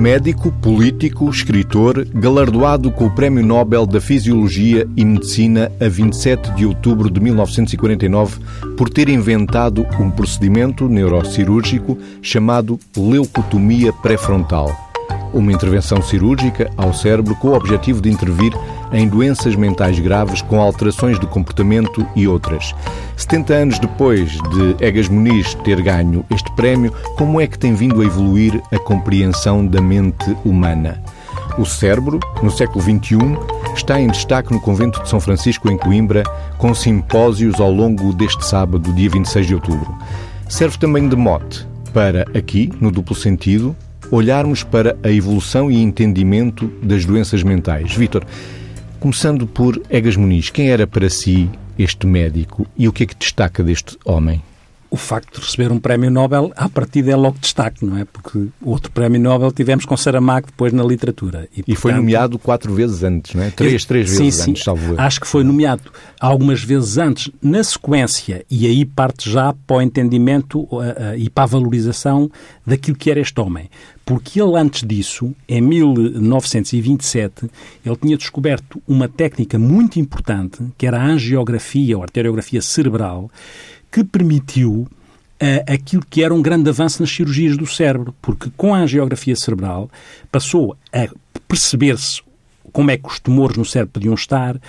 médico, político, escritor, galardoado com o Prémio Nobel da Fisiologia e Medicina a 27 de outubro de 1949 por ter inventado um procedimento neurocirúrgico chamado leucotomia pré-frontal. Uma intervenção cirúrgica ao cérebro com o objetivo de intervir em doenças mentais graves com alterações de comportamento e outras. 70 anos depois de Egas Muniz ter ganho este prémio, como é que tem vindo a evoluir a compreensão da mente humana? O cérebro, no século XXI, está em destaque no Convento de São Francisco, em Coimbra, com simpósios ao longo deste sábado, dia 26 de outubro. Serve também de mote para, aqui, no duplo sentido, olharmos para a evolução e entendimento das doenças mentais. Vítor, começando por Egas Muniz, quem era para si este médico e o que é que destaca deste homem? o facto de receber um prémio Nobel, a partir é logo destaque, não é? Porque outro prémio Nobel tivemos com Saramago depois na literatura. E, portanto, e foi nomeado quatro vezes antes, não é? Três, três vezes sim, antes, salvo eu. Acho que foi nomeado algumas vezes antes, na sequência, e aí parte já para o entendimento uh, uh, e para a valorização daquilo que era este homem. Porque ele, antes disso, em 1927, ele tinha descoberto uma técnica muito importante, que era a angiografia ou arteriografia cerebral, que permitiu uh, aquilo que era um grande avanço nas cirurgias do cérebro, porque com a angiografia cerebral passou a perceber-se como é que os tumores no cérebro podiam estar,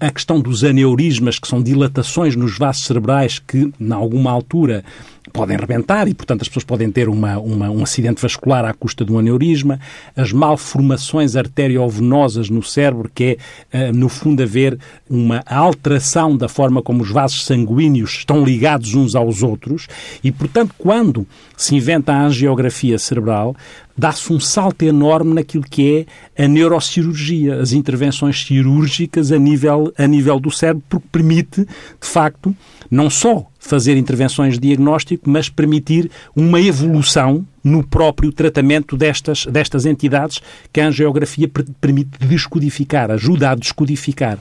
a, questão dos aneurismas, que são dilatações nos vasos cerebrais que, em alguma altura, podem rebentar e, portanto, as pessoas podem ter uma, uma, um acidente vascular à custa de um aneurisma, as malformações arteriovenosas no cérebro, que é, uh, no fundo, haver uma alteração da forma como os vasos sanguíneos estão ligados uns aos outros. E, portanto, quando se inventa a angiografia cerebral, dá-se um salto enorme naquilo que é a neurocirurgia, as intervenções cirúrgicas a nível, a nível do cérebro, porque permite, de facto, não só fazer intervenções de diagnóstico, mas permitir uma evolução no próprio tratamento destas, destas entidades que a angiografia permite descodificar, ajuda a descodificar.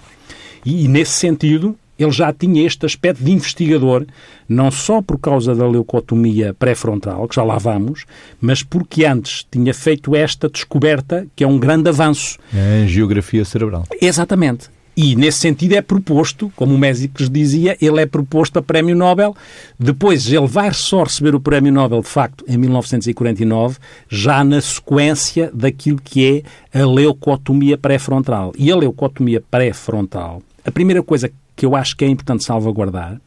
E, e nesse sentido, ele já tinha este aspecto de investigador, não só por causa da leucotomia pré-frontal, que já lá vamos, mas porque antes tinha feito esta descoberta, que é um grande avanço. A angiografia cerebral. Exatamente. E, nesse sentido, é proposto, como o Mésicles dizia, ele é proposto a Prémio Nobel. Depois, ele vai só receber o Prémio Nobel, de facto, em 1949, já na sequência daquilo que é a leucotomia pré-frontal. E a leucotomia pré-frontal, a primeira coisa que eu acho que é importante salvaguardar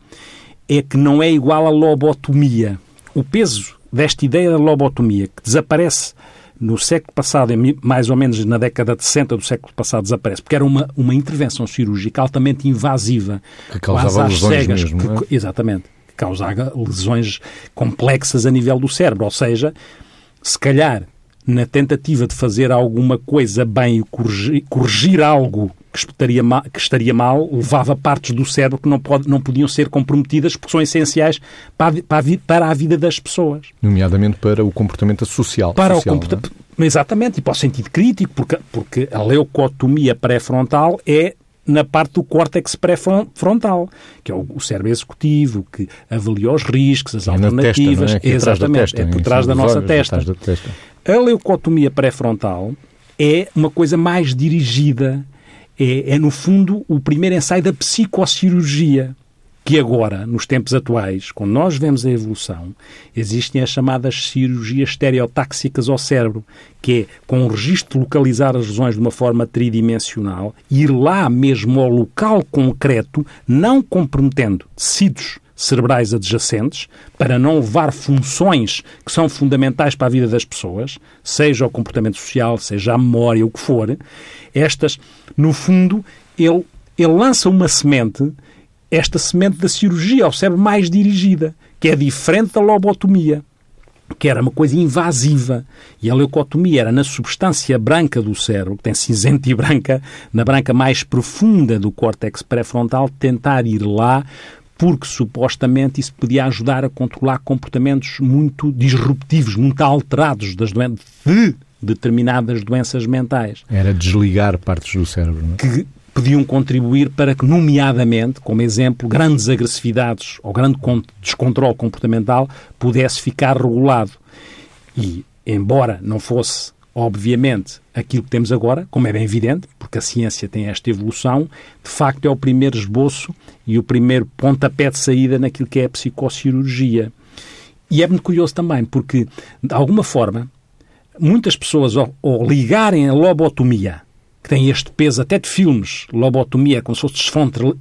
é que não é igual à lobotomia. O peso desta ideia da lobotomia, que desaparece no século passado, mais ou menos na década de 60 do século passado, desaparece, porque era uma, uma intervenção cirúrgica altamente invasiva, que causava lesões cegas, mesmo, que, é? exatamente, que causava lesões complexas a nível do cérebro, ou seja, se calhar na tentativa de fazer alguma coisa bem, corrigir, corrigir algo que estaria, mal, que estaria mal, levava partes do cérebro que não, pode, não podiam ser comprometidas porque são essenciais para a, para a, para a vida das pessoas. Nomeadamente para o comportamento social. Para social, o comportamento. É? Exatamente, e para o sentido crítico, porque, porque a leucotomia pré-frontal é na parte do córtex pré-frontal, que é o, cérebro executivo, que avalia os riscos, as é alternativas. Testa, é? Exatamente, testa, é por trás da nossa olhos, testa. Da testa. A leucotomia pré-frontal é uma coisa mais dirigida, é, é, no fundo, o primeiro ensaio da psicocirurgia, que agora, nos tempos atuais, quando nós vemos a evolução, existem as chamadas cirurgias estereotáxicas ao cérebro, que é, com o registro, localizar as lesões de uma forma tridimensional, ir lá mesmo ao local concreto, não comprometendo tecidos cerebrais adjacentes, para não levar funções que são fundamentais para a vida das pessoas, seja o comportamento social, seja a memória, o que for, estas, no fundo, ele, ele lança uma semente, esta semente da cirurgia ao cérebro mais dirigida, que é diferente da lobotomia que era uma coisa invasiva. E a leucotomia era na substância branca do cérebro, que tem cinzenta e branca, na branca mais profunda do córtex pré-frontal, tentar ir lá porque supostamente isso podia ajudar a controlar comportamentos muito disruptivos, muito alterados das doenças, de determinadas doenças mentais. Era desligar partes do cérebro, não é? Que podiam contribuir para que, nomeadamente, como exemplo, grandes agressividades ou grande descontrole comportamental pudesse ficar regulado. E, embora não fosse Obviamente, aquilo que temos agora, como é bem evidente, porque a ciência tem esta evolução, de facto é o primeiro esboço e o primeiro pontapé de saída naquilo que é a psicocirurgia. E é muito curioso também, porque, de alguma forma, muitas pessoas, ao, ao ligarem a lobotomia, que tem este peso até de filmes, lobotomia, é como se fosse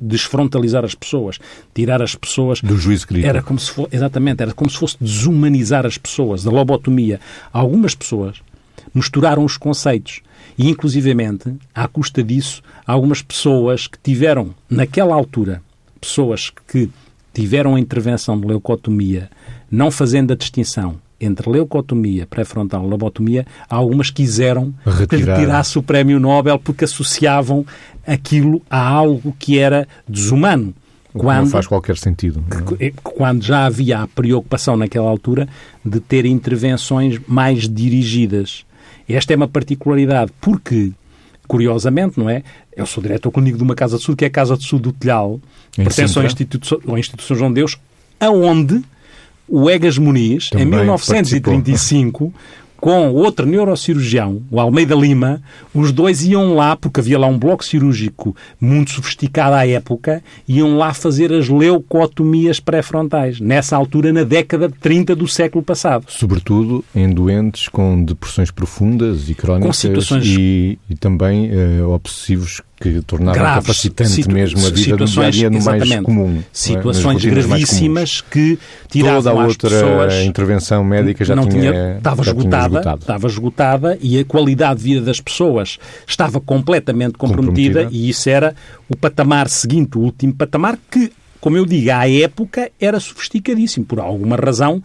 desfrontalizar as pessoas, tirar as pessoas... Do juízo crítico. Era como se fosse, exatamente, era como se fosse desumanizar as pessoas, da lobotomia. Algumas pessoas misturaram os conceitos e, inclusivamente, à custa disso, algumas pessoas que tiveram, naquela altura, pessoas que tiveram a intervenção de leucotomia, não fazendo a distinção entre leucotomia pré-frontal e lobotomia, algumas quiseram Retirar. que retirasse o prémio Nobel porque associavam aquilo a algo que era desumano. Quando, não faz qualquer sentido. É? Quando já havia a preocupação naquela altura de ter intervenções mais dirigidas. Esta é uma particularidade, porque, curiosamente, não é? Eu sou diretor clínico de uma Casa de Saúde, que é a Casa de Saúde do Telhal, pertence ao Instituto, ao Instituto João de Deus, aonde o Egas Muniz, Também em 1935, participou com outro neurocirurgião, o Almeida Lima, os dois iam lá, porque havia lá um bloco cirúrgico muito sofisticado à época, iam lá fazer as leucotomias pré-frontais, nessa altura, na década de 30 do século passado. Sobretudo em doentes com depressões profundas e crónicas situações... e, e, também uh, obsessivos que tornaram Graves, capacitante mesmo a vida do dia no mais comum. É? Situações é? gravíssimas que tiravam Toda a outra pessoas, intervenção médica já não tinha, tinha estava já esgotada, tinha estava esgotada e a qualidade de vida das pessoas estava completamente comprometida, comprometida e isso era o patamar seguinte, o último patamar que, como eu digo, à época era sofisticadíssimo. Por alguma razão,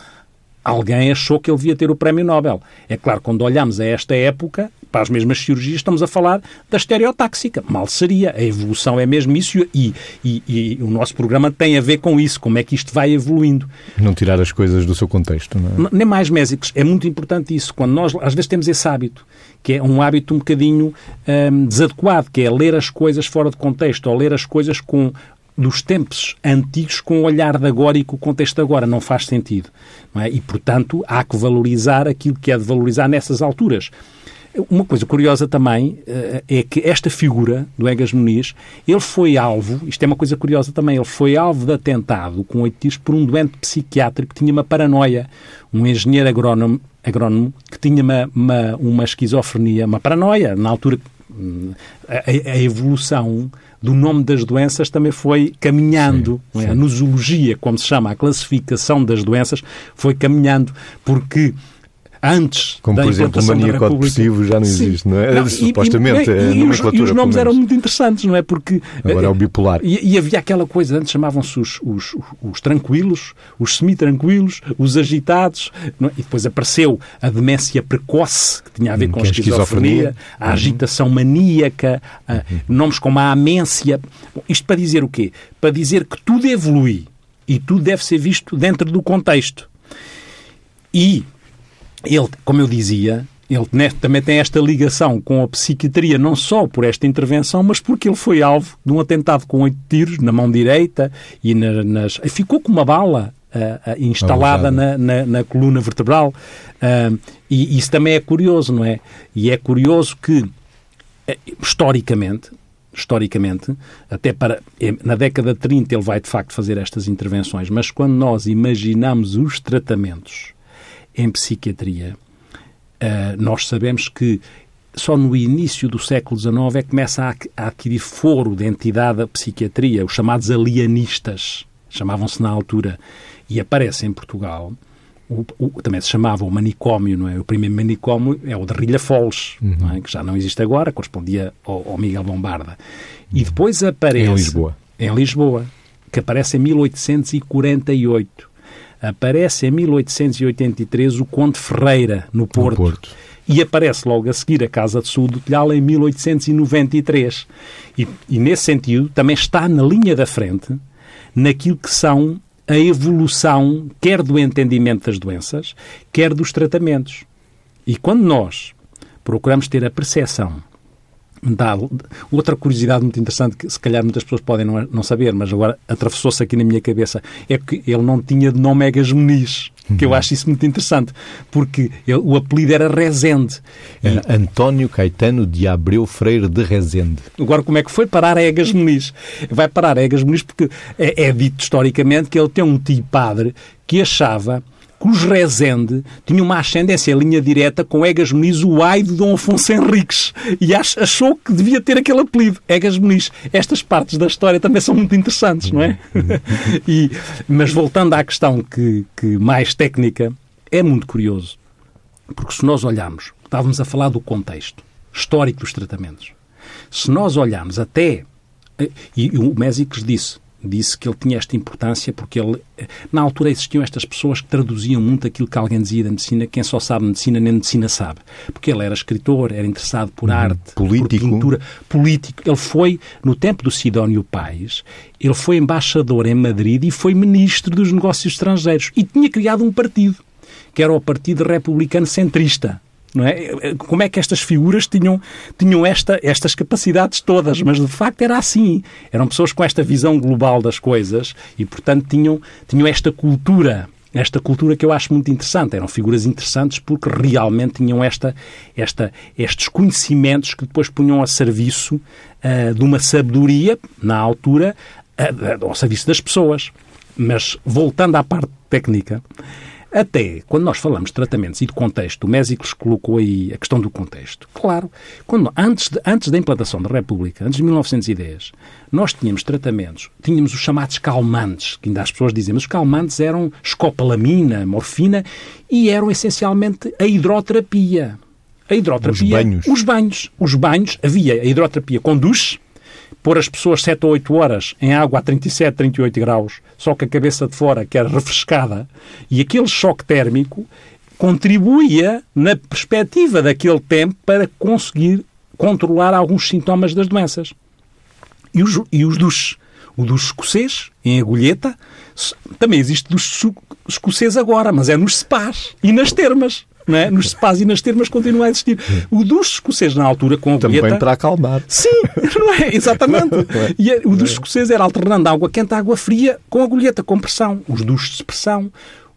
alguém achou que ele devia ter o Prémio Nobel. É claro, quando olhamos a esta época, para as mesmas cirurgias, estamos a falar da estereotáxica. Mal seria. A evolução é mesmo isso e, e, e, o nosso programa tem a ver com isso, como é que isto vai evoluindo. Não tirar as coisas do seu contexto, não é? Nem mais mésicos. É muito importante isso. Quando nós, às vezes, temos esse hábito, que é um hábito um bocadinho hum, desadequado, que é ler as coisas fora de contexto, ou ler as coisas com dos tempos antigos com o olhar de agora e com o contexto de agora. Não faz sentido. Não é? E, portanto, há que valorizar aquilo que é de valorizar nessas alturas. Uma coisa curiosa também uh, é que esta figura do Egas Muniz, ele foi alvo, isto é uma coisa curiosa também, ele foi alvo de atentado com oito tiros por um doente psiquiátrico que tinha uma paranoia, um engenheiro agrónomo, agrónomo que tinha uma, uma, uma esquizofrenia, uma paranoia, na altura hum, a, a, evolução do nome das doenças também foi caminhando. Sim, é? A nosologia, como se chama, a classificação das doenças, foi caminhando, porque antes Como, por exemplo, o maníaco depressivo já não existe, Sim. não é? Não, Supostamente, e, e, e, os, e os nomes eram muito interessantes, não é? Porque... Agora é o bipolar. E, e havia aquela coisa, antes chamavam-se os, os, os, tranquilos, os semi-tranquilos, os agitados, é? e depois apareceu a demência precoce, que tinha a ver hum, com a esquizofrenia, esquizofrenia, a uhum. agitação maníaca, a, uhum. nomes como a amência. Isto para dizer o quê? Para dizer que tudo evolui e tudo deve ser visto dentro do contexto. E ele, como eu dizia, ele também tem esta ligação com a psiquiatria, não só por esta intervenção, mas porque ele foi alvo de um atentado com oito tiros na mão direita e na, nas. Ficou com uma bala uh, uh, instalada na, na, na, coluna vertebral. Uh, e isso também é curioso, não é? E é curioso que, historicamente, historicamente, até para na década de 30 ele vai de facto fazer estas intervenções, mas quando nós imaginamos os tratamentos em psiquiatria, uh, nós sabemos que só no início do século XIX é que começa a, adquirir foro de entidade a psiquiatria, os chamados alienistas, chamavam-se na altura, e aparece em Portugal. O, o, também se chamava o manicômio, não é? O primeiro manicômio é o de Rilha Foles, uhum. é? que já não existe agora, correspondia ao, ao Miguel Bombarda. Uhum. E depois aparece... Em Lisboa. Em Lisboa, que aparece em 1848 aparece em 1883 o Conde Ferreira, no Porto. No Porto. E aparece logo a seguir a Casa de Sul do Telhal em 1893. E, e nesse sentido também está na linha da frente naquilo que são a evolução quer do entendimento das doenças, quer dos tratamentos. E quando nós procuramos ter a percepção dá outra curiosidade muito interessante que se calhar muitas pessoas podem não, não saber, mas agora atravessou-se aqui na minha cabeça, é que ele não tinha de nome Egas Muniz, que eu uhum. acho isso muito interessante, porque ele, o apelido era Rezende. Era e, António Caetano de Abreu Freire de Rezende. Agora, como é que foi parar a Egas Muniz? Vai parar a Egas Muniz porque é, é dito historicamente que ele tem um tio padre que achava que os Rezende tinham uma ascendência em linha direta com Egas Muniz, o ai de Dom Afonso Henriques. E achou que devia ter aquele apelido, Egas Muniz. Estas partes da história também são muito interessantes, não é? e, mas voltando à questão que, que mais técnica, é muito curioso. Porque se nós olharmos, estávamos a falar do contexto histórico dos tratamentos. Se nós olharmos até, eh, e o Mésicles disse, disse que ele tinha esta importância porque ele, na altura existiam estas pessoas que traduziam muito aquilo que alguém dizia da medicina, quem só sabe medicina nem medicina sabe. Porque ele era escritor, era interessado por uhum. arte, político. por pintura, político. Ele foi, no tempo do Sidónio Pais, ele foi embaixador em Madrid e foi ministro dos negócios estrangeiros e tinha criado um partido, que era o Partido Republicano Centrista não é? Como é que estas figuras tinham, tinham esta, estas capacidades todas? Mas de facto era assim. Eram pessoas com esta visão global das coisas e, portanto, tinham, tinham esta cultura esta cultura que eu acho muito interessante. Eram figuras interessantes porque realmente tinham esta, esta, estes conhecimentos que depois punham a serviço uh, de uma sabedoria, na altura, uh, ao serviço das pessoas. Mas, voltando à parte técnica, até quando nós falamos de tratamentos e de contexto, o Mésicles colocou aí a questão do contexto. Claro, quando, antes, de, antes da implantação da República, antes de 1910, nós tínhamos tratamentos, tínhamos os chamados calmantes, que ainda as pessoas dizem, mas os calmantes eram escopolamina, morfina e eram essencialmente a hidroterapia. A hidroterapia. Os banhos. Os banhos. Os banhos. Havia a hidroterapia com duche, pôr as pessoas 7 ou 8 horas em água a 37, 38 graus, só com a cabeça de fora, que era refrescada, e aquele choque térmico contribuía, na perspectiva daquele tempo, para conseguir controlar alguns sintomas das doenças. E os, e os duches? O duche escocês, em agulheta, também existe duche escocês agora, mas é nos spas e nas termas é? nos spas e nas termas continua a existir. O duche escocês na altura com a Também para acalmar. Sim, não é? Exatamente. E é, o duche escocês era alternando água quente à água fria com agulheta, com pressão. Os duches de pressão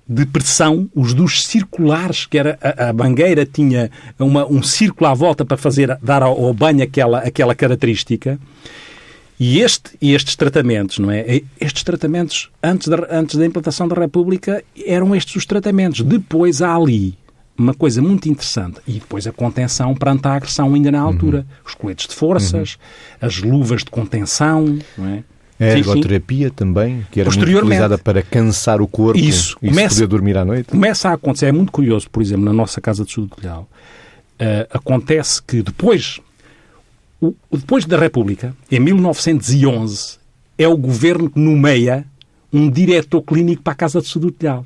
de pressão, os duches circulares, que era a, a mangueira tinha uma, um círculo à volta para fazer dar ao, ao banho aquela, aquela característica. E este, estes tratamentos, não é? Estes tratamentos, antes da, antes da implantação da República, eram estes os tratamentos. Depois há ali uma coisa muito interessante. E depois a contenção perante a agressão ainda na altura. Uhum. Os coletes de forças, uhum. as luvas de contenção, não é? A ergoterapia sim, sim. também, que era muito utilizada para cansar o corpo Isso, e começa, poder dormir à noite. Começa a acontecer, é muito curioso, por exemplo, na nossa Casa de Colhal, uh, acontece que depois, o, depois da República, em 1911, é o governo que nomeia um diretor clínico para a Casa de Colhal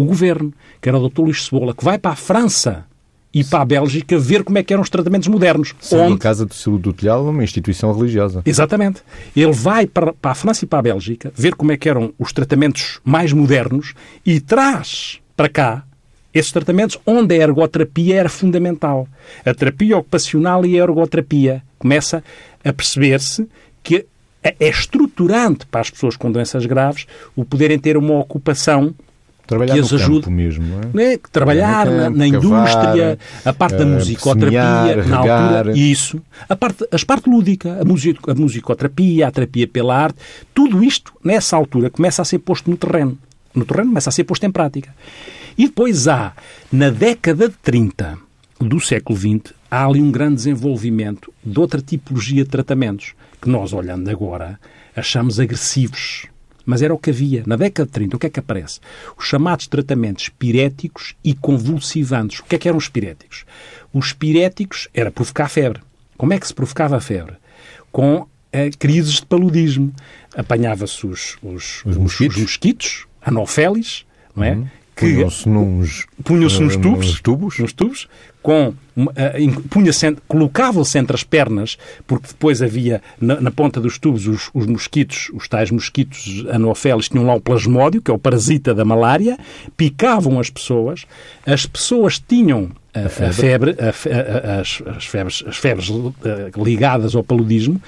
o governo, que era o Dr. Luís Cebola, que vai para a França e para a Bélgica ver como é que eram os tratamentos modernos. Sendo onde... a Casa de Saúde do Telhal uma instituição religiosa. Exatamente. Ele vai para, para a França e para a Bélgica ver como é que eram os tratamentos mais modernos e traz para cá esses tratamentos onde a ergoterapia era fundamental. A terapia ocupacional e a ergoterapia. Começa a perceber-se que é estruturante para as pessoas com doenças graves o poderem ter uma ocupação Trabalhar que as ajude, mesmo, não é? é trabalhar campo, na, na indústria, a parte da uh, musicoterapia, semear, na altura, isso, a parte, a parte lúdica, a, musico, a musicoterapia, a terapia pela arte, tudo isto, nessa altura, começa a ser posto no terreno. No terreno começa a ser posto em prática. E depois há, na década de 30 do século XX, há ali um grande desenvolvimento de outra tipologia de tratamentos, que nós, olhando agora, achamos agressivos mas era o que havia. Na década de 30, o que é que aparece? Os chamados tratamentos piréticos e convulsivantes. O que é que eram os piréticos? Os piréticos era provocar febre. Como é que se provocava a febre? Com eh, crises de paludismo. Apanhava-se os, os, os, mosquitos, os mosquitos anofélis, não é? Uhum. Punham-se nos, punham nos, tubos, nos tubos, nos tubos com uh, punha-se, colocava-se entre as pernas, porque depois havia na, na ponta dos tubos os, os, mosquitos, os tais mosquitos anofélis, tinham lá o plasmódio, que é o parasita da malária, picavam as pessoas, as pessoas tinham a, a febre, a a, as, as, febres, as febres ligadas ao paludismo,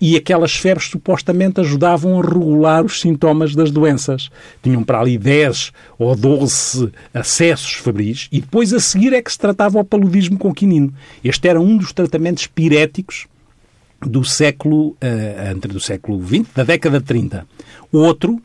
e aquelas febres supostamente ajudavam a regular os sintomas das doenças. Tinham para ali 10 ou 12 acessos febris e depois a seguir é que se tratava o paludismo com quinino. Este era um dos tratamentos piréticos do século, uh, entre do século XX, da década de 30. O outro,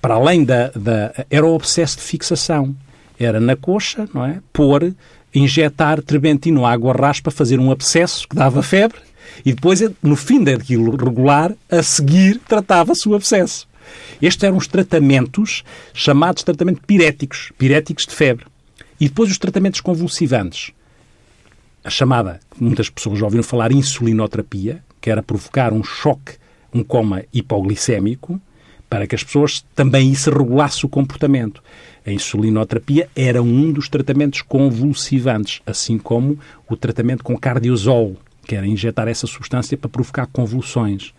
para além da, da... era o obsesso de fixação. Era na coxa, não é? Pôr, injetar trementino água raspa, fazer um abscesso que dava febre e depois, no fim daquilo regular, a seguir tratava-se o abscesso. Estes eram os tratamentos chamados tratamentos piréticos, piréticos de febre. E depois os tratamentos convulsivantes. A chamada, muitas pessoas já ouviram falar, insulinoterapia, que era provocar um choque, um coma hipoglicémico, para que as pessoas também isso regulasse o comportamento. A insulinoterapia era um dos tratamentos convulsivantes, assim como o tratamento com cardiozol, que era injetar essa substância para provocar convulsões.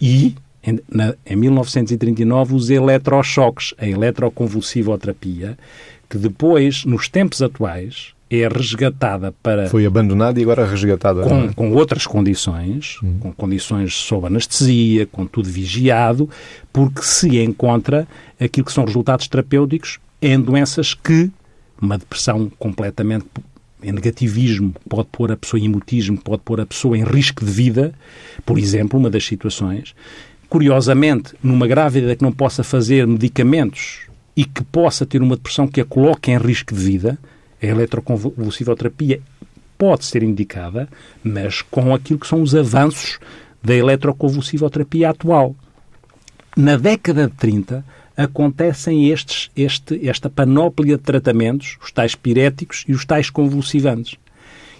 E, em, na, em 1939, os eletrochoques, a eletroconvulsivoterapia, que depois, nos tempos atuais, é resgatada para... Foi abandonada e agora resgatada. Com, é? com outras condições, hum. com condições sob anestesia, com tudo vigiado, porque se encontra aquilo que são resultados terapêuticos em doenças que uma depressão completamente em negativismo, pode pôr a pessoa em imutismo, pode pôr a pessoa em risco de vida, por exemplo, uma das situações. Curiosamente, numa grávida que não possa fazer medicamentos e que possa ter uma depressão que a coloque em risco de vida, a eletroconvulsivoterapia pode ser indicada, mas com aquilo que são os avanços da eletroconvulsivoterapia atual. Na década de 30, acontecem estes, este, esta panóplia de tratamentos, os tais piréticos e os tais convulsivantes.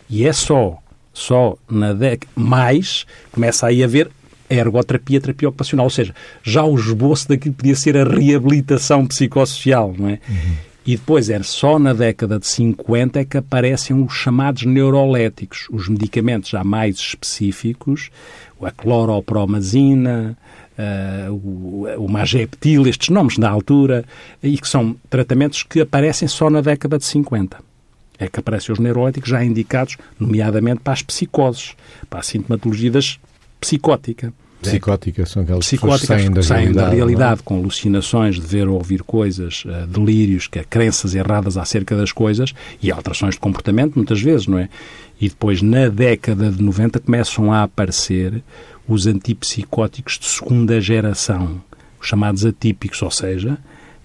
E é só, só na década, mais, começa aí a haver a ergoterapia, a terapia ocupacional, ou seja, já o esboço daquilo que podia ser a reabilitação psicossocial, não é? Uhum. E depois é só na década de 50 é que aparecem os chamados neuroléticos, os medicamentos já mais específicos, a cloropromazina, uh, o, o mageptil, estes nomes da altura, e que são tratamentos que aparecem só na década de 50. É que aparecem os neuroléticos já indicados, nomeadamente para as psicoses, para a sintomatologia das psicótica. Psicóticas são aquelas Psicóticas que saem da saem realidade, da realidade com alucinações de ver ou ouvir coisas, uh, delírios, que é crenças erradas acerca das coisas e alterações de comportamento, muitas vezes, não é? E depois, na década de 90, começam a aparecer os antipsicóticos de segunda geração, os chamados atípicos, ou seja,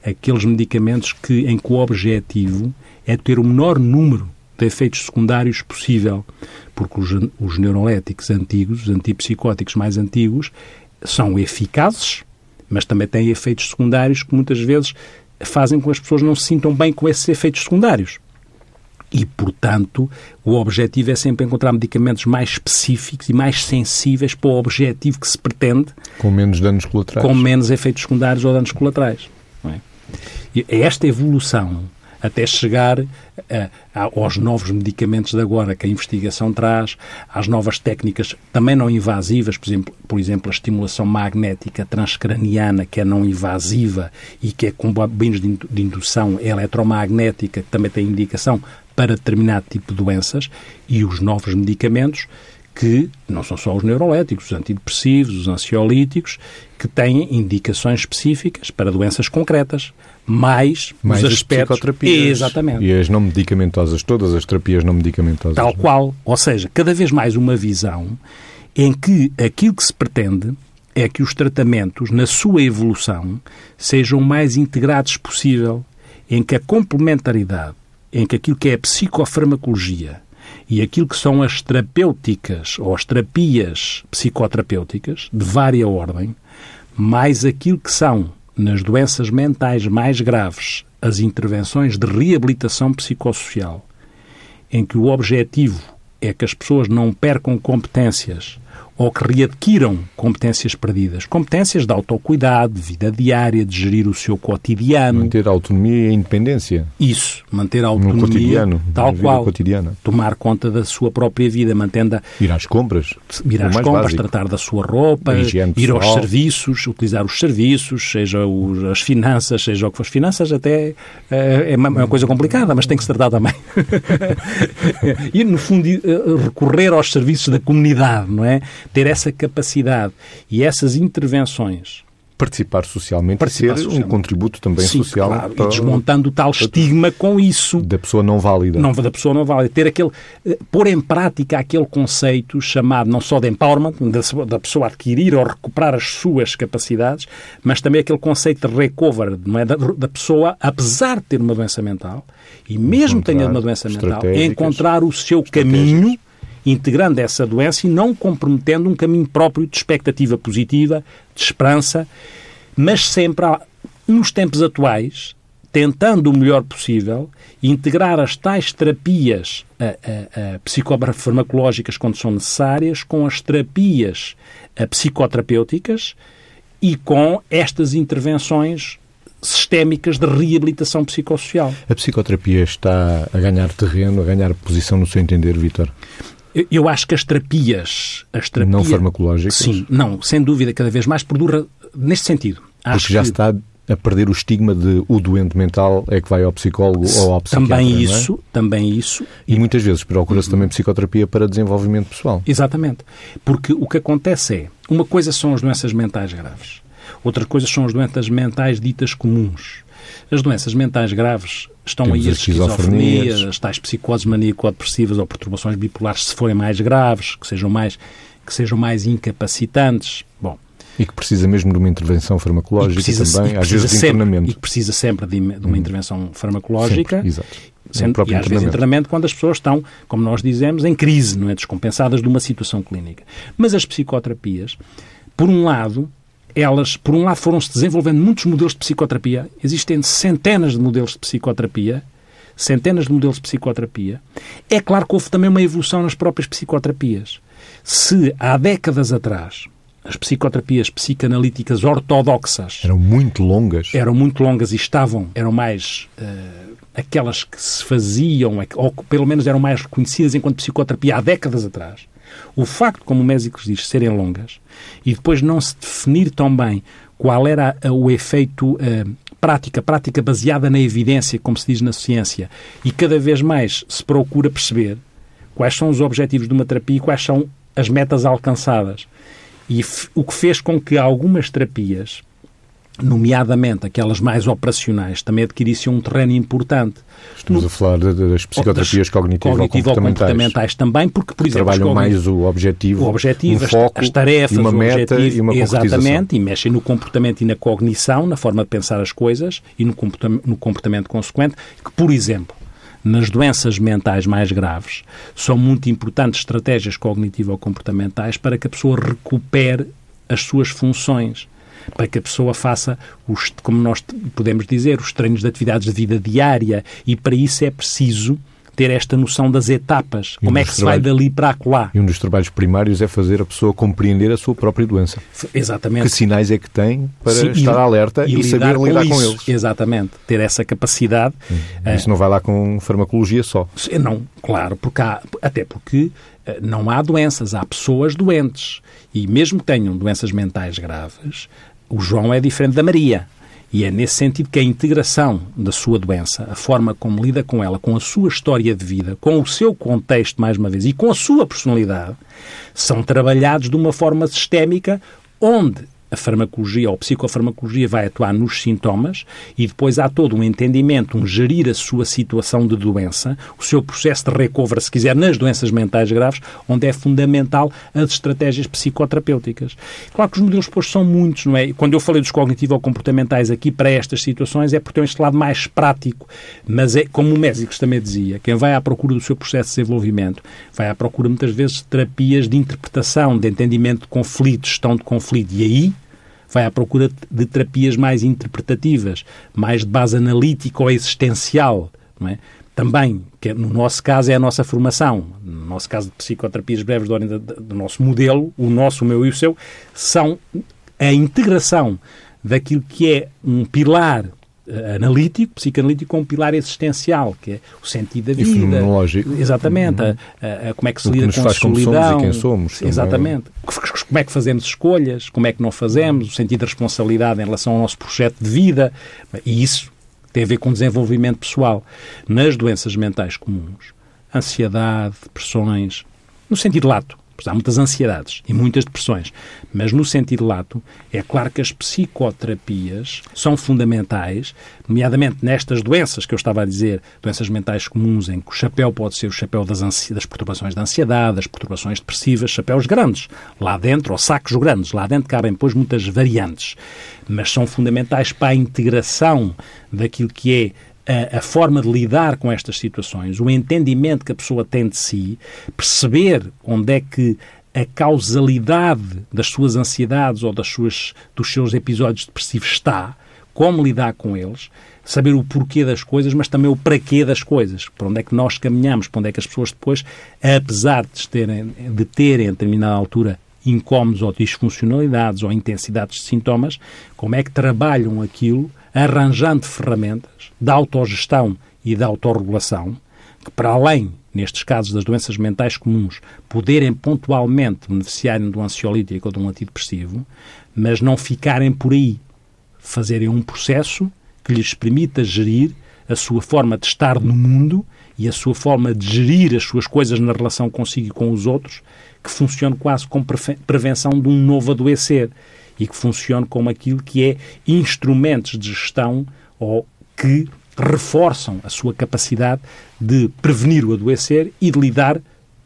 aqueles medicamentos que, em que o objetivo é ter o menor número de efeitos secundários possível, porque os, os neuroléticos antigos, os antipsicóticos mais antigos, são eficazes, mas também têm efeitos secundários que muitas vezes fazem com que as pessoas não se sintam bem com esses efeitos secundários. E, portanto, o objetivo é sempre encontrar medicamentos mais específicos e mais sensíveis para o objetivo que se pretende. Com menos danos colaterais. Com menos efeitos secundários ou danos colaterais. É? E é esta evolução até chegar a, a, aos novos medicamentos de agora que a investigação traz, às novas técnicas também não invasivas, por exemplo, por exemplo a estimulação magnética transcraniana, que é não invasiva e que é com bens de indução eletromagnética, que também tem indicação para determinado tipo de doenças, e os novos medicamentos que não são só os neuroléticos, os antidepressivos, os ansiolíticos, que têm indicações específicas para doenças concretas, mais, mais os aspectos... Exatamente. E as não medicamentosas, todas as terapias não medicamentosas. Tal qual. Ou seja, cada vez mais uma visão em que aquilo que se pretende é que os tratamentos, na sua evolução, sejam o mais integrados possível, em que a complementaridade, em que aquilo que é a psicofarmacologia e aquilo que são as terapêuticas ou as terapias psicoterapêuticas de vária ordem, mais aquilo que são nas doenças mentais mais graves as intervenções de reabilitação psicossocial, em que o objetivo é que as pessoas não percam competências ou que readquiram competências perdidas. Competências de autocuidado, de vida diária, de gerir o seu cotidiano. Manter a autonomia e a independência. Isso, manter a autonomia. No cotidiano, tal qual. Cotidiana. Tomar conta da sua própria vida, mantendo a... Ir às compras. Ir às compras, básico. tratar da sua roupa, ir aos serviços, utilizar os serviços, seja os, as finanças, seja o que for. As finanças até é uma coisa complicada, mas tem que se tratar também. e, no fundo, recorrer aos serviços da comunidade, não é? Ter essa capacidade e essas intervenções. Participar socialmente participar ser socialmente. um contributo também Sim, social claro, para... e desmontando o tal estigma com isso. Da pessoa não válida. Não da pessoa não válida. Ter aquele eh, pôr em prática aquele conceito chamado não só de empowerment da, da pessoa adquirir ou recuperar as suas capacidades mas também aquele conceito de recover não é? Da, da pessoa apesar de ter uma doença mental e mesmo tenha uma doença mental encontrar o seu caminho integrando essa doença e não comprometendo um caminho próprio de expectativa positiva, de esperança, mas sempre, nos tempos atuais, tentando o melhor possível integrar as tais terapias a, a, a psicofarmacológicas quando são necessárias com as terapias a, psicoterapêuticas e com estas intervenções sistémicas de reabilitação psicossocial. A psicoterapia está a ganhar terreno, a ganhar posição no seu entender, Vítor? Eu acho que as terapias, as terapias... Não farmacológicas? Sim, não, sem dúvida, cada vez mais perdura neste sentido. Acho Porque já que... está a perder o estigma de o doente mental é que vai ao psicólogo ou ao psiquiatra, Também é? isso, é? também isso. E muitas vezes procura-se também psicoterapia para desenvolvimento pessoal. Exatamente. Porque o que acontece é, uma coisa são as doenças mentais graves, outra coisa são as doenças mentais ditas comuns. As doenças mentais graves estão Temos aí as esquizofrenias, as tais psicoses maníaco-depressivas ou perturbações bipolares, se forem mais graves, que sejam mais, que sejam mais incapacitantes. Bom, e que precisa mesmo de uma intervenção farmacológica precisa, também, às vezes de sempre, internamento. E que precisa sempre de, de uma hum. intervenção farmacológica. Sempre, exato. Sendo, e às vezes internamento quando as pessoas estão, como nós dizemos, em crise, não é? Descompensadas de uma situação clínica. Mas as psicoterapias, por um lado, elas, por um lado, foram-se desenvolvendo muitos modelos de psicoterapia. Existem centenas de modelos de psicoterapia. Centenas de modelos de psicoterapia. É claro que houve também uma evolução nas próprias psicoterapias. Se há décadas atrás as psicoterapias psicanalíticas ortodoxas eram muito longas, eram muito longas e estavam, eram mais uh, aquelas que se faziam, ou pelo menos eram mais reconhecidas enquanto psicoterapia há décadas atrás. O facto, como o médico diz, serem longas e depois não se definir tão bem qual era o efeito uh, prática, prática baseada na evidência, como se diz na ciência, e cada vez mais se procura perceber quais são os objetivos de uma terapia e quais são as metas alcançadas. E o que fez com que algumas terapias nomeadamente aquelas mais operacionais, também adquirissem um terreno importante. Estamos no, a falar das psicoterapias cognitivo-comportamentais. também, porque, por exemplo... Trabalham mais o objetivo, o objetivo um foco, as tarefas, uma meta objetivo, e uma Exatamente, e mexem no comportamento e na cognição, na forma de pensar as coisas e no comportamento, no comportamento consequente, que, por exemplo, nas doenças mentais mais graves, são muito importantes estratégias cognitivo-comportamentais para que a pessoa recupere as suas funções para que a pessoa faça, os, como nós podemos dizer, os treinos de atividades de vida diária e para isso é preciso ter esta noção das etapas. como é que se vai dali para acolá? E um dos trabalhos primários é fazer a pessoa compreender a sua própria doença. Exatamente. Que sinais é que tem para Sim, estar e, alerta e, e saber lidar, lidar com, com, eles. Exatamente. Ter essa capacidade. Hum. Isso uh, não vai lá com farmacologia só. Não, claro, porque há, até porque uh, não há doenças, há pessoas doentes. E mesmo que tenham doenças mentais graves, o João é diferente da Maria. E é nesse sentido que a integração da sua doença, a forma como lida com ela, com a sua história de vida, com o seu contexto, mais uma vez, e com a sua personalidade, são trabalhados de uma forma sistémica onde a farmacologia ou a psicofarmacologia vai atuar nos sintomas e depois há todo um entendimento, um gerir a sua situação de doença, o seu processo de recover, se quiser, nas doenças mentais graves, onde é fundamental as estratégias psicoterapêuticas. Claro que os modelos depois são muitos, não é? Quando eu falei dos cognitivo-comportamentais aqui para estas situações é porque tem este lado mais prático, mas é como o Mésicos também dizia, quem vai à procura do seu processo de desenvolvimento vai à procura muitas vezes de terapias de interpretação, de entendimento de conflitos, gestão de conflito, e aí vai à procura de terapias mais interpretativas, mais de base analítica ou existencial, não é? também, que é, no nosso caso é a nossa formação, no nosso caso de psicoterapias breves do, do, nosso modelo, o nosso, o meu e o seu, são a integração daquilo que é um pilar analítico, psicanalítico, com um pilar existencial, que é o sentido da vida. E fenomenológico. Exatamente. Uhum. A, a, como é que se lida que com a solidão. Como somos e quem somos. Exatamente. Também. Como é que fazemos escolhas, como é que não fazemos, o sentido de responsabilidade em relação ao nosso projeto de vida. E isso tem a ver com desenvolvimento pessoal. Nas doenças mentais comuns, ansiedade, depressões, no sentido lato, Pois há muitas ansiedades e muitas depressões. Mas, no sentido lato, é claro que as psicoterapias são fundamentais, nomeadamente nestas doenças que eu estava a dizer, doenças mentais comuns, em que o chapéu pode ser o chapéu das, das perturbações da ansiedade, das perturbações depressivas, chapéus grandes, lá dentro, ou sacos grandes, lá dentro cabem, depois, muitas variantes. Mas são fundamentais para a integração daquilo que é a, a, forma de lidar com estas situações, o entendimento que a pessoa tem de si, perceber onde é que a causalidade das suas ansiedades ou das suas, dos seus episódios depressivos está, como lidar com eles, saber o porquê das coisas, mas também o para quê das coisas, para onde é que nós caminhamos, para onde é que as pessoas depois, apesar de terem, de terem a determinada altura incómodos ou disfuncionalidades ou intensidades de sintomas, como é que trabalham aquilo arranjando ferramentas de autogestão e de autorregulação que, para além, nestes casos das doenças mentais comuns, poderem pontualmente beneficiarem de um ansiolítico ou de um antidepressivo, mas não ficarem por aí. Fazerem um processo que lhes permita gerir a sua forma de estar no mundo e a sua forma de gerir as suas coisas na relação consigo e com os outros, que funcione quase como prevenção de um novo adoecer e que funcione como aquilo que é instrumentos de gestão ou que reforçam a sua capacidade de prevenir o adoecer e de lidar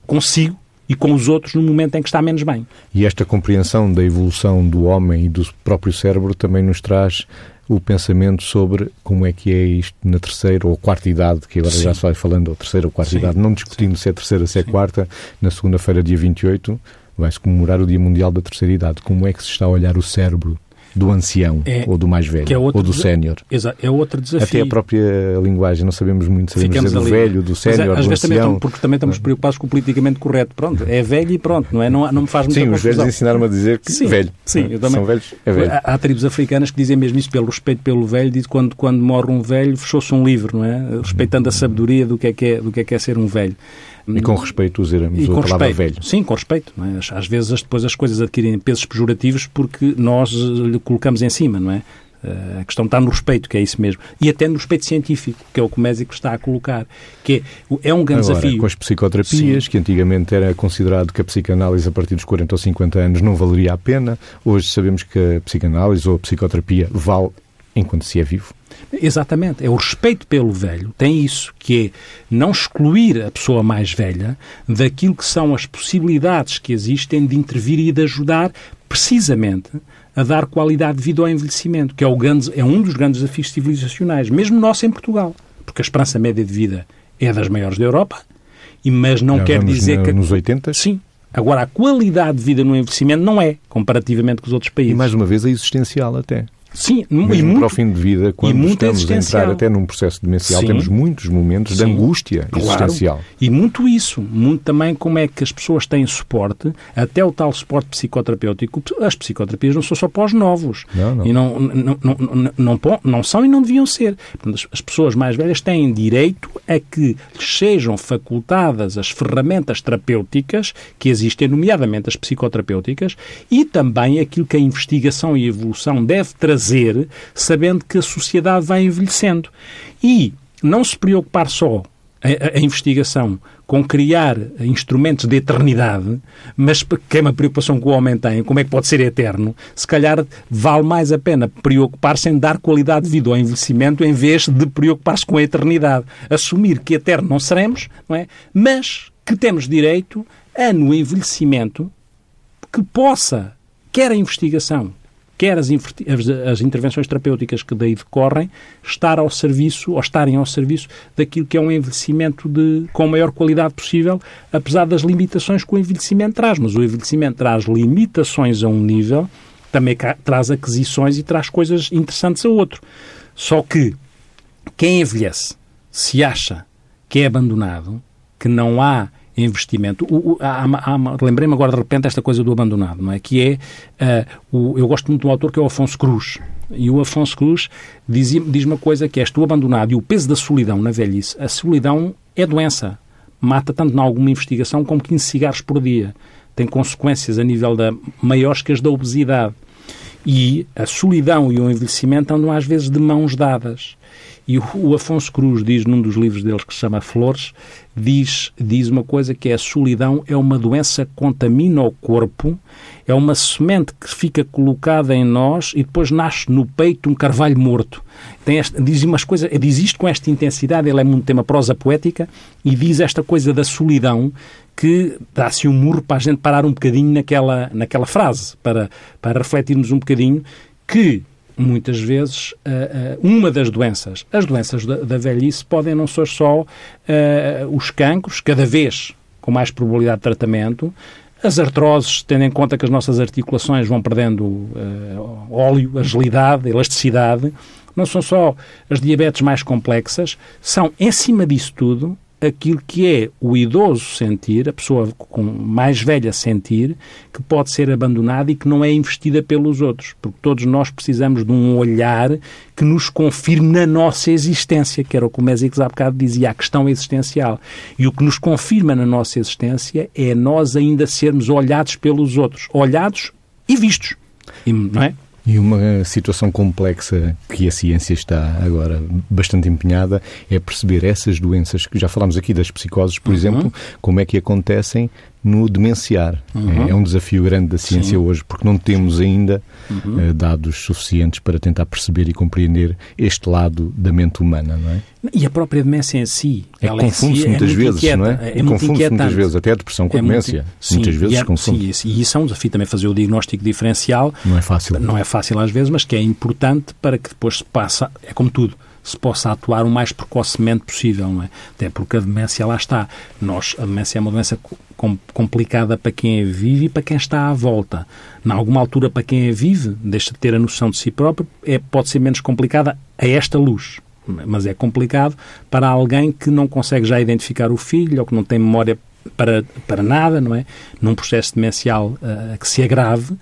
consigo e com os outros no momento em que está menos bem. E esta compreensão da evolução do homem e do próprio cérebro também nos traz o pensamento sobre como é que é isto na terceira ou quarta idade, que agora Sim. já se vai falando, ou terceira ou quarta Sim. idade, não discutindo Sim. se é terceira, se é quarta, na segunda-feira, dia 28, vai-se comemorar o Dia Mundial da Terceira Idade. Como é que se está a olhar o cérebro do ancião é, ou do mais velho é ou do sénior. É outro desafio. Até a própria linguagem, não sabemos muito, sabemos Ficamos dizer do velho, do sénior, é, do ancião. Também, porque também estamos preocupados com o politicamente correto. Pronto, é velho e pronto, não é? Não, não me faz muita Sim, confusão. os velhos ensinaram-me a dizer que sim, velho. Sim, eu também. São velhos, é velho. Há, há, tribos africanas que dizem mesmo isso pelo respeito pelo velho, diz quando, quando morre um velho, fechou-se um livro, não é? Respeitando a sabedoria do que é que é, do que é, que é ser um velho. E com respeito usaremos a palavra respeito. velho. Sim, com respeito. É? Às vezes depois as coisas adquirem pesos pejorativos porque nós lhe colocamos em cima, não é? Eh, a questão está no respeito, que é isso mesmo. E até no respeito científico, que é o que o médico está a colocar. Que é, é um grande Agora, desafio. com as psicoterapias, Sim. que antigamente era considerado que a psicanálise a partir dos 40 ou 50 anos não valeria a pena, hoje sabemos que a psicanálise ou a psicoterapia vale enquanto se é vivo. Exatamente. É o respeito pelo velho. Tem isso, que é não excluir a pessoa mais velha daquilo que são as possibilidades que existem de intervir e de ajudar precisamente a dar qualidade de vida ao envelhecimento, que é, o grande, é um dos grandes desafios civilizacionais, mesmo nosso em Portugal, porque a esperança média de vida é das maiores da Europa, mas não quer dizer que... Nos 80? Sim. Agora, a qualidade de vida no envelhecimento não é, comparativamente com os outros países. E mais uma vez a existencial até. Sim, Mesmo e muito, para o fim de vida, quando estamos a entrar até num processo demencial, Sim. temos muitos momentos Sim. de angústia claro. existencial. E muito isso, muito também como é que as pessoas têm suporte, até o tal suporte psicoterapêutico. As psicoterapias não são só para os novos. Não, não. E não, não, não, não, não, não são e não deviam ser. Portanto, as pessoas mais velhas têm direito a que lhes sejam facultadas as ferramentas terapêuticas que existem, nomeadamente as psicoterapêuticas, e também aquilo que a investigação e a evolução deve trazer fazer sabendo que a sociedade vai envelhecendo. E não se preocupar só a, a, investigação com criar instrumentos de eternidade, mas que é uma preocupação que o homem tem, como é que pode ser eterno, se calhar vale mais a pena preocupar-se em dar qualidade de vida ao envelhecimento em vez de preocupar-se com a eternidade. Assumir que eterno não seremos, não é? mas que temos direito a, no envelhecimento, que possa, quer a investigação, quer as, as, intervenções terapêuticas que daí decorrem, estar ao serviço, ou estarem ao serviço daquilo que é um envelhecimento de, com a maior qualidade possível, apesar das limitações que o envelhecimento traz. Mas o envelhecimento traz limitações a um nível, também traz aquisições e traz coisas interessantes a outro. Só que quem envelhece se acha que é abandonado, que não há investimento. Lembrei-me agora de repente esta coisa do abandonado, não é? Que é, uh, o, eu gosto muito de um autor que é o Afonso Cruz. E o Afonso Cruz diz, diz uma coisa que é, estou abandonado e o peso da solidão na velhice. A solidão é doença. Mata tanto em alguma investigação como 15 cigarros por dia. Tem consequências a nível da maiores que as da obesidade. E a solidão e o envelhecimento andam às vezes de mãos dadas. E o, Afonso Cruz diz num dos livros deles que se chama Flores, diz, diz uma coisa que é a solidão é uma doença que contamina o corpo, é uma semente que fica colocada em nós e depois nasce no peito um carvalho morto. Tem esta, diz umas coisas, diz isto com esta intensidade, ele é muito tema prosa poética e diz esta coisa da solidão que dá-se um murro para a gente parar um bocadinho naquela, naquela frase, para, para refletirmos um bocadinho que muitas vezes, uh, uh, uma das doenças, as doenças da, da velhice podem não ser só uh, os cancros, cada vez com mais probabilidade de tratamento, as artroses, tendo em conta que as nossas articulações vão perdendo óleo, agilidade, elasticidade, não são só as diabetes mais complexas, são, em cima disso tudo, aquilo que é o idoso sentir, a pessoa com mais velha sentir, que pode ser abandonada e que não é investida pelos outros. Porque todos nós precisamos de um olhar que nos confirme na nossa existência, que era o que o Mésicles há bocado dizia, a questão existencial. E o que nos confirma na nossa existência é nós ainda sermos olhados pelos outros. Olhados e vistos. E, não é? E uma situação complexa que a ciência está agora bastante empenhada é perceber essas doenças que já falámos aqui das psicoses, por uhum. exemplo, como é que acontecem no demenciar. Uhum. É, é, um desafio grande da ciência Sim. hoje, porque não temos ainda uhum. uh, dados suficientes para tentar perceber e compreender este lado da mente humana, não é? E a própria demência em si. É, confunde-se si é muitas vezes, inquieta, não é? é confunde-se muitas vezes, até a depressão com a é demência. Muito, sim, muitas vezes é, confunde. Sim, e isso é um desafio também fazer o diagnóstico diferencial. Não é fácil. Não é fácil às vezes, mas que é importante para que depois se passa, é como tudo, se possa atuar o mais precocemente possível, não é? Até porque a demência lá está. Nós, a demência é uma doença complicada para quem a vive e para quem está à volta. Em alguma altura, para quem a vive, deixa de ter a noção de si próprio, é, pode ser menos complicada a esta luz. Mas é complicado para alguém que não consegue já identificar o filho ou que não tem memória para, para nada, não é? Num processo demencial uh, que se agrave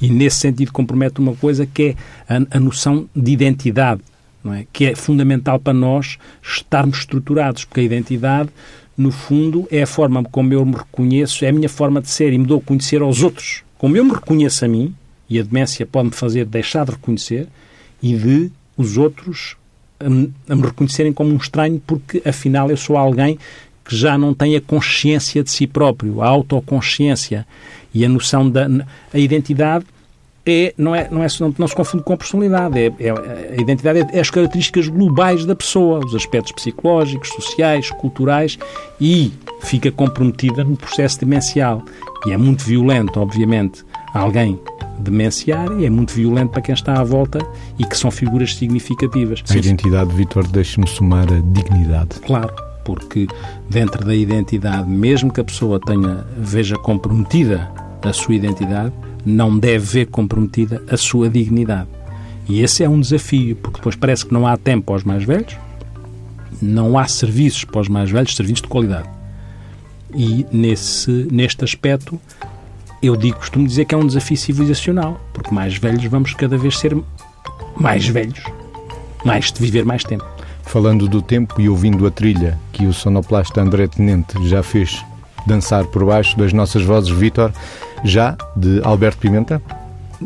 e, nesse sentido, compromete uma coisa que é a, a noção de identidade não é? que é fundamental para nós estarmos estruturados, porque a identidade, no fundo, é a forma como eu me reconheço, é a minha forma de ser e me dou a conhecer aos outros. Como eu me reconheço a mim, e a demência pode-me fazer deixar de reconhecer, e de os outros a me, a me reconhecerem como um estranho, porque afinal eu sou alguém que já não tem a consciência de si próprio, a autoconsciência e a noção da a identidade é, não, é, não, é, não, não se confunde com a personalidade. É, é a identidade é, as características globais da pessoa, os aspectos psicológicos, sociais, culturais e fica comprometida no processo demencial. E é muito violento, obviamente, alguém demenciar e é muito violento para quem está à volta e que são figuras significativas. A identidade, Vitor, deixe-me somar a dignidade. Claro, porque dentro da identidade, mesmo que a pessoa tenha, veja comprometida a sua identidade, não deve ver comprometida a sua dignidade. E esse é um desafio, porque depois parece que não há tempo para os mais velhos, não há serviços para os mais velhos, serviços de qualidade. E nesse, neste aspecto, eu digo, costumo dizer que é um desafio civilizacional, porque mais velhos vamos cada vez ser mais velhos, mais de viver mais tempo. Falando do tempo e ouvindo a trilha que o sonoplasta André Tenente já fez dançar por baixo das nossas vozes, Vítor, já de Alberto Pimenta?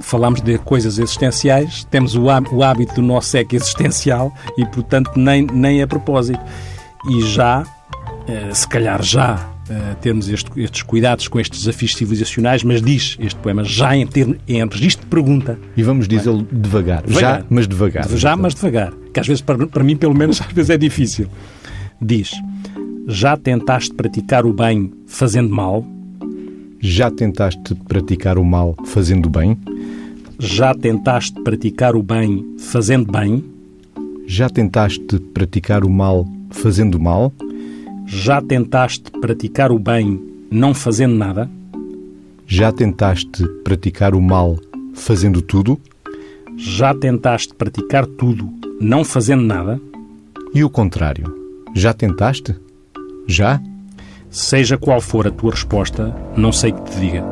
Falamos de coisas existenciais, temos o hábito do nosso eco existencial e, portanto, nem, nem a propósito. E já, eh, se calhar já, eh, temos estes cuidados com estes desafios civilizacionais, mas diz este poema já em, ter, em registro de pergunta. E vamos dizê-lo devagar. devagar. Já, mas devagar. Já, mas devagar. Que às vezes, para, para mim, pelo menos, às vezes é difícil. Diz: Já tentaste praticar o bem fazendo mal? Já tentaste praticar o mal fazendo bem? Já tentaste praticar o bem fazendo bem? Já tentaste praticar o mal fazendo mal? Já tentaste praticar o bem não fazendo nada? Já tentaste praticar o mal fazendo tudo? Já tentaste praticar tudo não fazendo nada? E o contrário? Já tentaste? Já? Seja qual for a tua resposta, não sei que te diga.